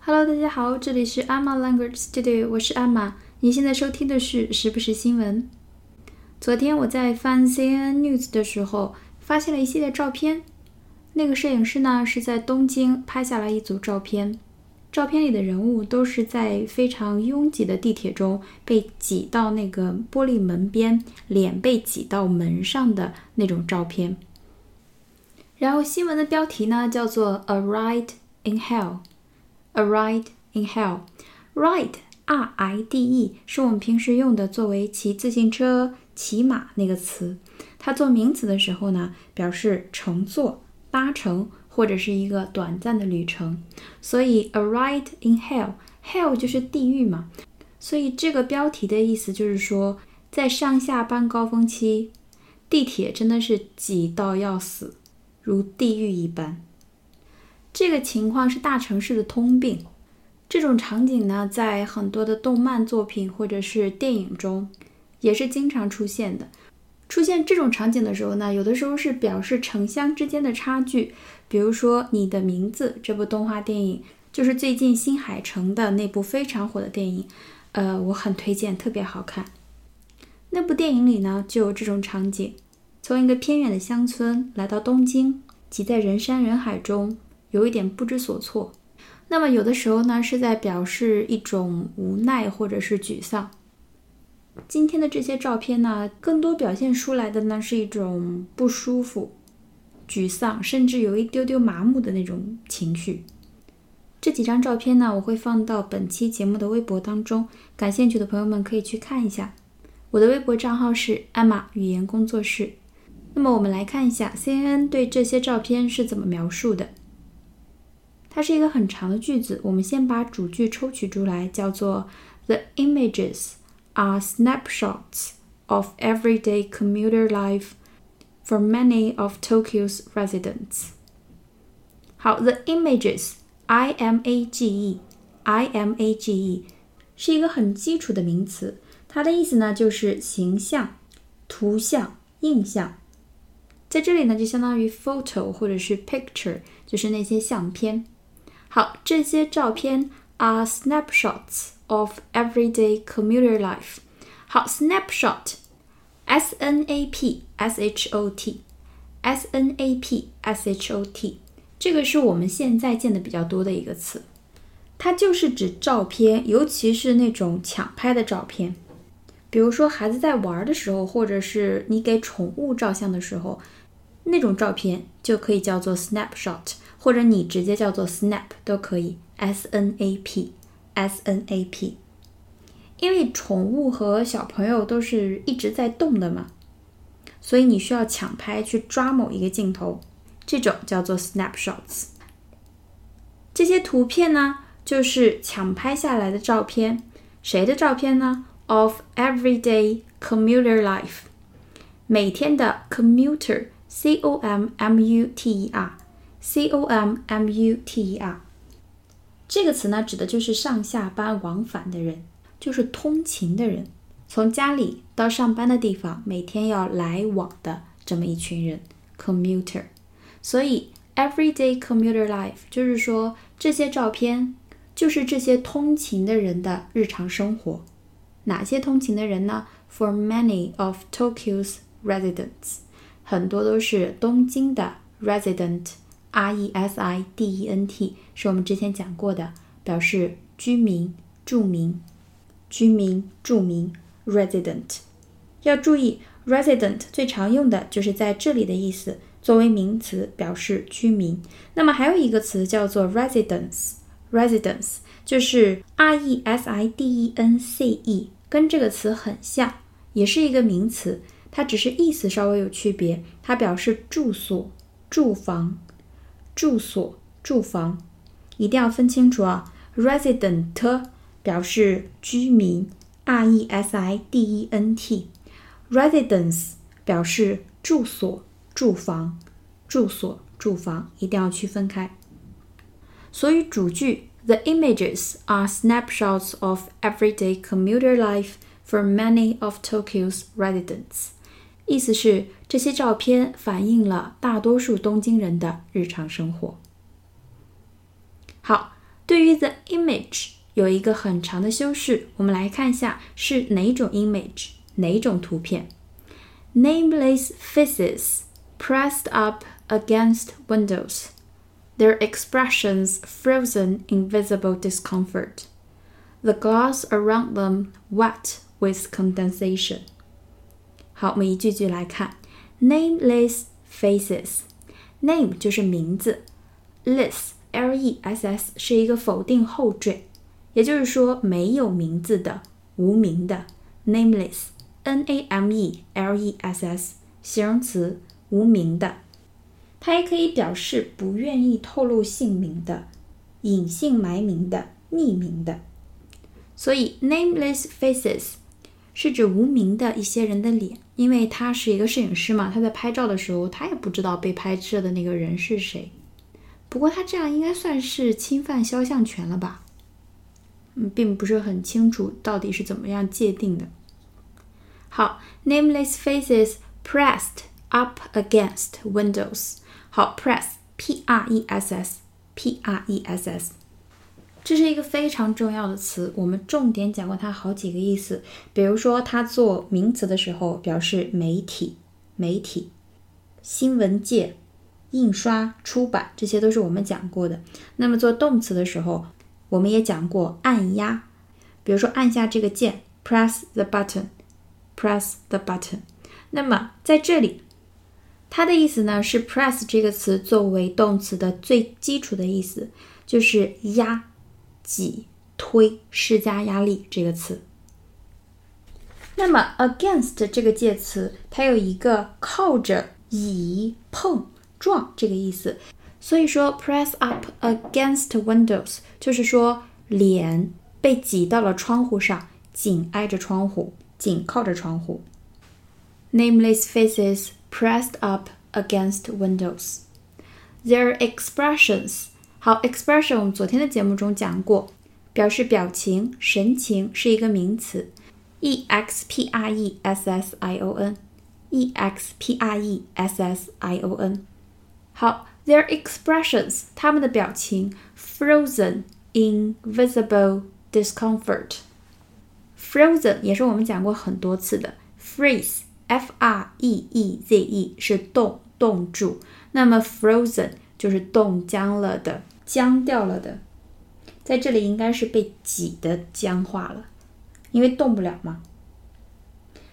Hello，大家好，这里是阿玛 Language Studio，我是 Emma。你现在收听的是时不时新闻。昨天我在翻 CNN News 的时候，发现了一系列照片。那个摄影师呢是在东京拍下了一组照片，照片里的人物都是在非常拥挤的地铁中被挤到那个玻璃门边，脸被挤到门上的那种照片。然后新闻的标题呢叫做 A Ride in Hell。A ride in hell. Ride, R-I-D-E，是我们平时用的作为骑自行车、骑马那个词。它做名词的时候呢，表示乘坐、搭乘或者是一个短暂的旅程。所以，a ride in hell，hell 就是地狱嘛。所以这个标题的意思就是说，在上下班高峰期，地铁真的是挤到要死，如地狱一般。这个情况是大城市的通病。这种场景呢，在很多的动漫作品或者是电影中，也是经常出现的。出现这种场景的时候呢，有的时候是表示城乡之间的差距。比如说《你的名字》这部动画电影，就是最近新海诚的那部非常火的电影。呃，我很推荐，特别好看。那部电影里呢，就有这种场景：从一个偏远的乡村来到东京，挤在人山人海中。有一点不知所措，那么有的时候呢，是在表示一种无奈或者是沮丧。今天的这些照片呢，更多表现出来的呢是一种不舒服、沮丧，甚至有一丢丢麻木的那种情绪。这几张照片呢，我会放到本期节目的微博当中，感兴趣的朋友们可以去看一下。我的微博账号是艾玛语言工作室。那么我们来看一下 CNN 对这些照片是怎么描述的。它是一个很长的句子，我们先把主句抽取出来，叫做 The images are snapshots of everyday commuter life for many of Tokyo's residents。好，the images，I M A G E，I M A G E，是一个很基础的名词，它的意思呢就是形象、图像、印象。在这里呢，就相当于 photo 或者是 picture，就是那些相片。 好，这些照片 are snapshots of everyday commuter life。好，snapshot，s n a p s h o t，s n a p s h o t，这个是我们现在见的比较多的一个词，它就是指照片，尤其是那种抢拍的照片。比如说孩子在玩的时候，或者是你给宠物照相的时候，那种照片就可以叫做 snapshot。或者你直接叫做 snap 都可以，s n a p，s n a p，因为宠物和小朋友都是一直在动的嘛，所以你需要抢拍去抓某一个镜头，这种叫做 snapshots。这些图片呢，就是抢拍下来的照片，谁的照片呢？Of everyday commuter life，每天的 commuter，c o m m u t e r。C o m m u t e r 这个词呢，指的就是上下班往返的人，就是通勤的人，从家里到上班的地方，每天要来往的这么一群人，commuter。所以，everyday commuter life 就是说，这些照片就是这些通勤的人的日常生活。哪些通勤的人呢？For many of Tokyo's residents，很多都是东京的 resident。R E S I D E N T 是我们之前讲过的，表示居民、住民、居民、住民。Resident 要注意，resident 最常用的就是在这里的意思，作为名词表示居民。那么还有一个词叫做 residence，residence 就是 R E S I D E N C E，跟这个词很像，也是一个名词，它只是意思稍微有区别，它表示住所、住房。住所、住房，一定要分清楚啊！Resident 表示居民，R E S I D E N T；Residence 表示住所、住房、住所、住房，一定要区分开。所以主句：The images are snapshots of everyday commuter life for many of Tokyo's residents。意思是 这些照片反映了大多数东京人的日常生活。好， 对于 the image 有一个很长的修饰，我们来看一下是哪种 image，哪种图片。Nameless faces pressed up against windows, their expressions frozen in visible discomfort. The glass around them wet with condensation. 好，我们一句句来看。 Nameless faces, name 就是名字，less l e s s 是一个否定后缀，也就是说没有名字的、无名的。Nameless, n a m e l e s s 形容词，无名的。它也可以表示不愿意透露姓名的、隐姓埋名的、匿名的。所以，nameless faces 是指无名的一些人的脸，因为他是一个摄影师嘛，他在拍照的时候，他也不知道被拍摄的那个人是谁。不过他这样应该算是侵犯肖像权了吧？嗯，并不是很清楚到底是怎么样界定的。好，nameless faces pressed up against windows。好，press，p r e s s，p r e s s，这是一个非常重要的词，我们重点讲过它好几个意思。比如说，它做名词的时候表示媒体、媒体、新闻界。印刷、出版，这些都是我们讲过的。那么做动词的时候，我们也讲过按压，比如说按下这个键，press the button，press the button。那么在这里，它的意思呢是 press 这个词作为动词的最基础的意思，就是压、挤、推、施加压力这个词。那么 against 这个介词，它有一个靠着、倚、碰。撞这个意思，所以说 press up against windows 就是说脸被挤到了窗户上，紧挨着窗户，紧靠着窗户。Nameless faces pressed up against windows. Their expressions，好，expression 我们昨天的节目中讲过，表示表情、神情，是一个名词，e x p r e s s i o n，e x p r e s s i o n。好，their expressions，他们的表情，frozen in visible discomfort。frozen 也是我们讲过很多次的，freeze，f r e e z e 是冻冻住，那么 frozen 就是冻僵了的，僵掉了的，在这里应该是被挤的僵化了，因为动不了嘛。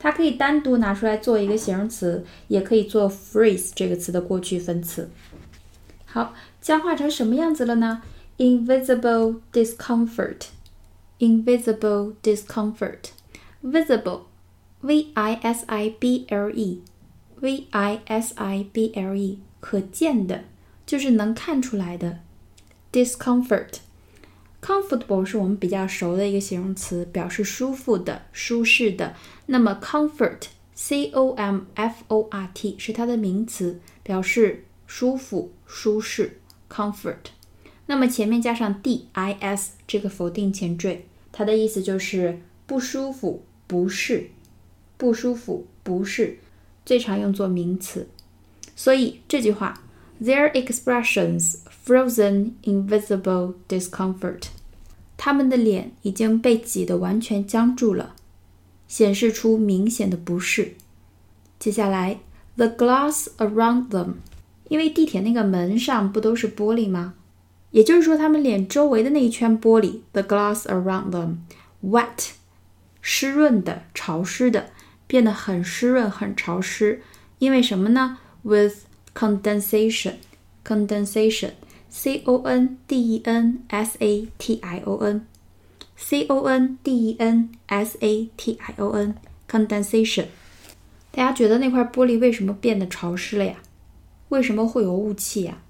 它可以单独拿出来做一个形容词，也可以做 freeze 这个词的过去分词。好，僵化成什么样子了呢？Invisible discomfort，invisible discomfort，visible，v i s i b l e，v i s i b l e，可见的，就是能看出来的。discomfort。Comfortable 是我们比较熟的一个形容词，表示舒服的、舒适的。那么 comfort，c o m f o r t 是它的名词，表示舒服、舒适。Comfort，那么前面加上 d i s 这个否定前缀，它的意思就是不舒服、不适。不舒服、不适，最常用作名词。所以这句话，Their expressions frozen invisible discomfort。他们的脸已经被挤得完全僵住了，显示出明显的不适。接下来，the glass around them，因为地铁那个门上不都是玻璃吗？也就是说，他们脸周围的那一圈玻璃，the glass around them，wet，湿润的、潮湿的，变得很湿润、很潮湿。因为什么呢？with condensation，condensation。 C O N D E N S A T I O N，C O N D E N S A T I O N，condensation。大家觉得那块玻璃为什么变得潮湿了呀？为什么会有雾气呀？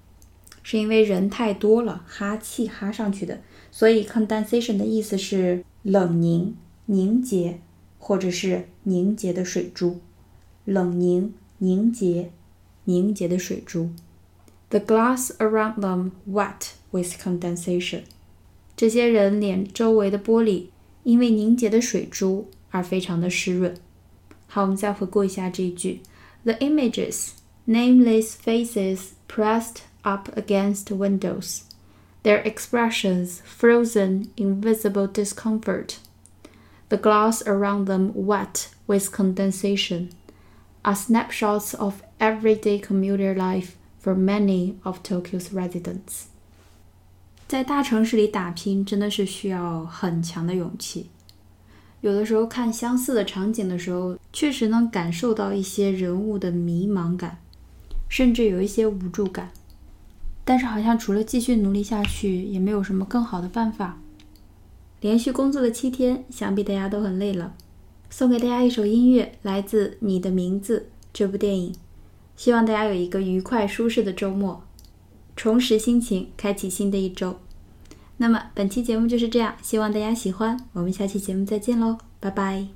是因为人太多了，哈气哈上去的。所以 condensation 的意思是冷凝、凝结，或者是凝结的水珠。冷凝、凝结、凝结的水珠。The glass around them wet with condensation。这些人脸周围的玻璃因为凝结的水珠而非常的湿润。好，我们再回顾一下这一句：The images, nameless faces pressed up against windows, their expressions frozen in visible discomfort, the glass around them wet with condensation, are snapshots of everyday commuter life for many of Tokyo's residents. 在大城市里打拼真的是需要很强的勇气。有的时候看相似的场景的时候，确实能感受到一些人物的迷茫感，甚至有一些无助感。但是好像除了继续努力下去，也没有什么更好的办法。连续工作了七天，想必大家都很累了。送给大家一首音乐，来自《你的名字》这部电影。希望大家有一个愉快舒适的周末，重拾心情，开启新的一周。那么本期节目就是这样，希望大家喜欢。我们下期节目再见喽，拜拜。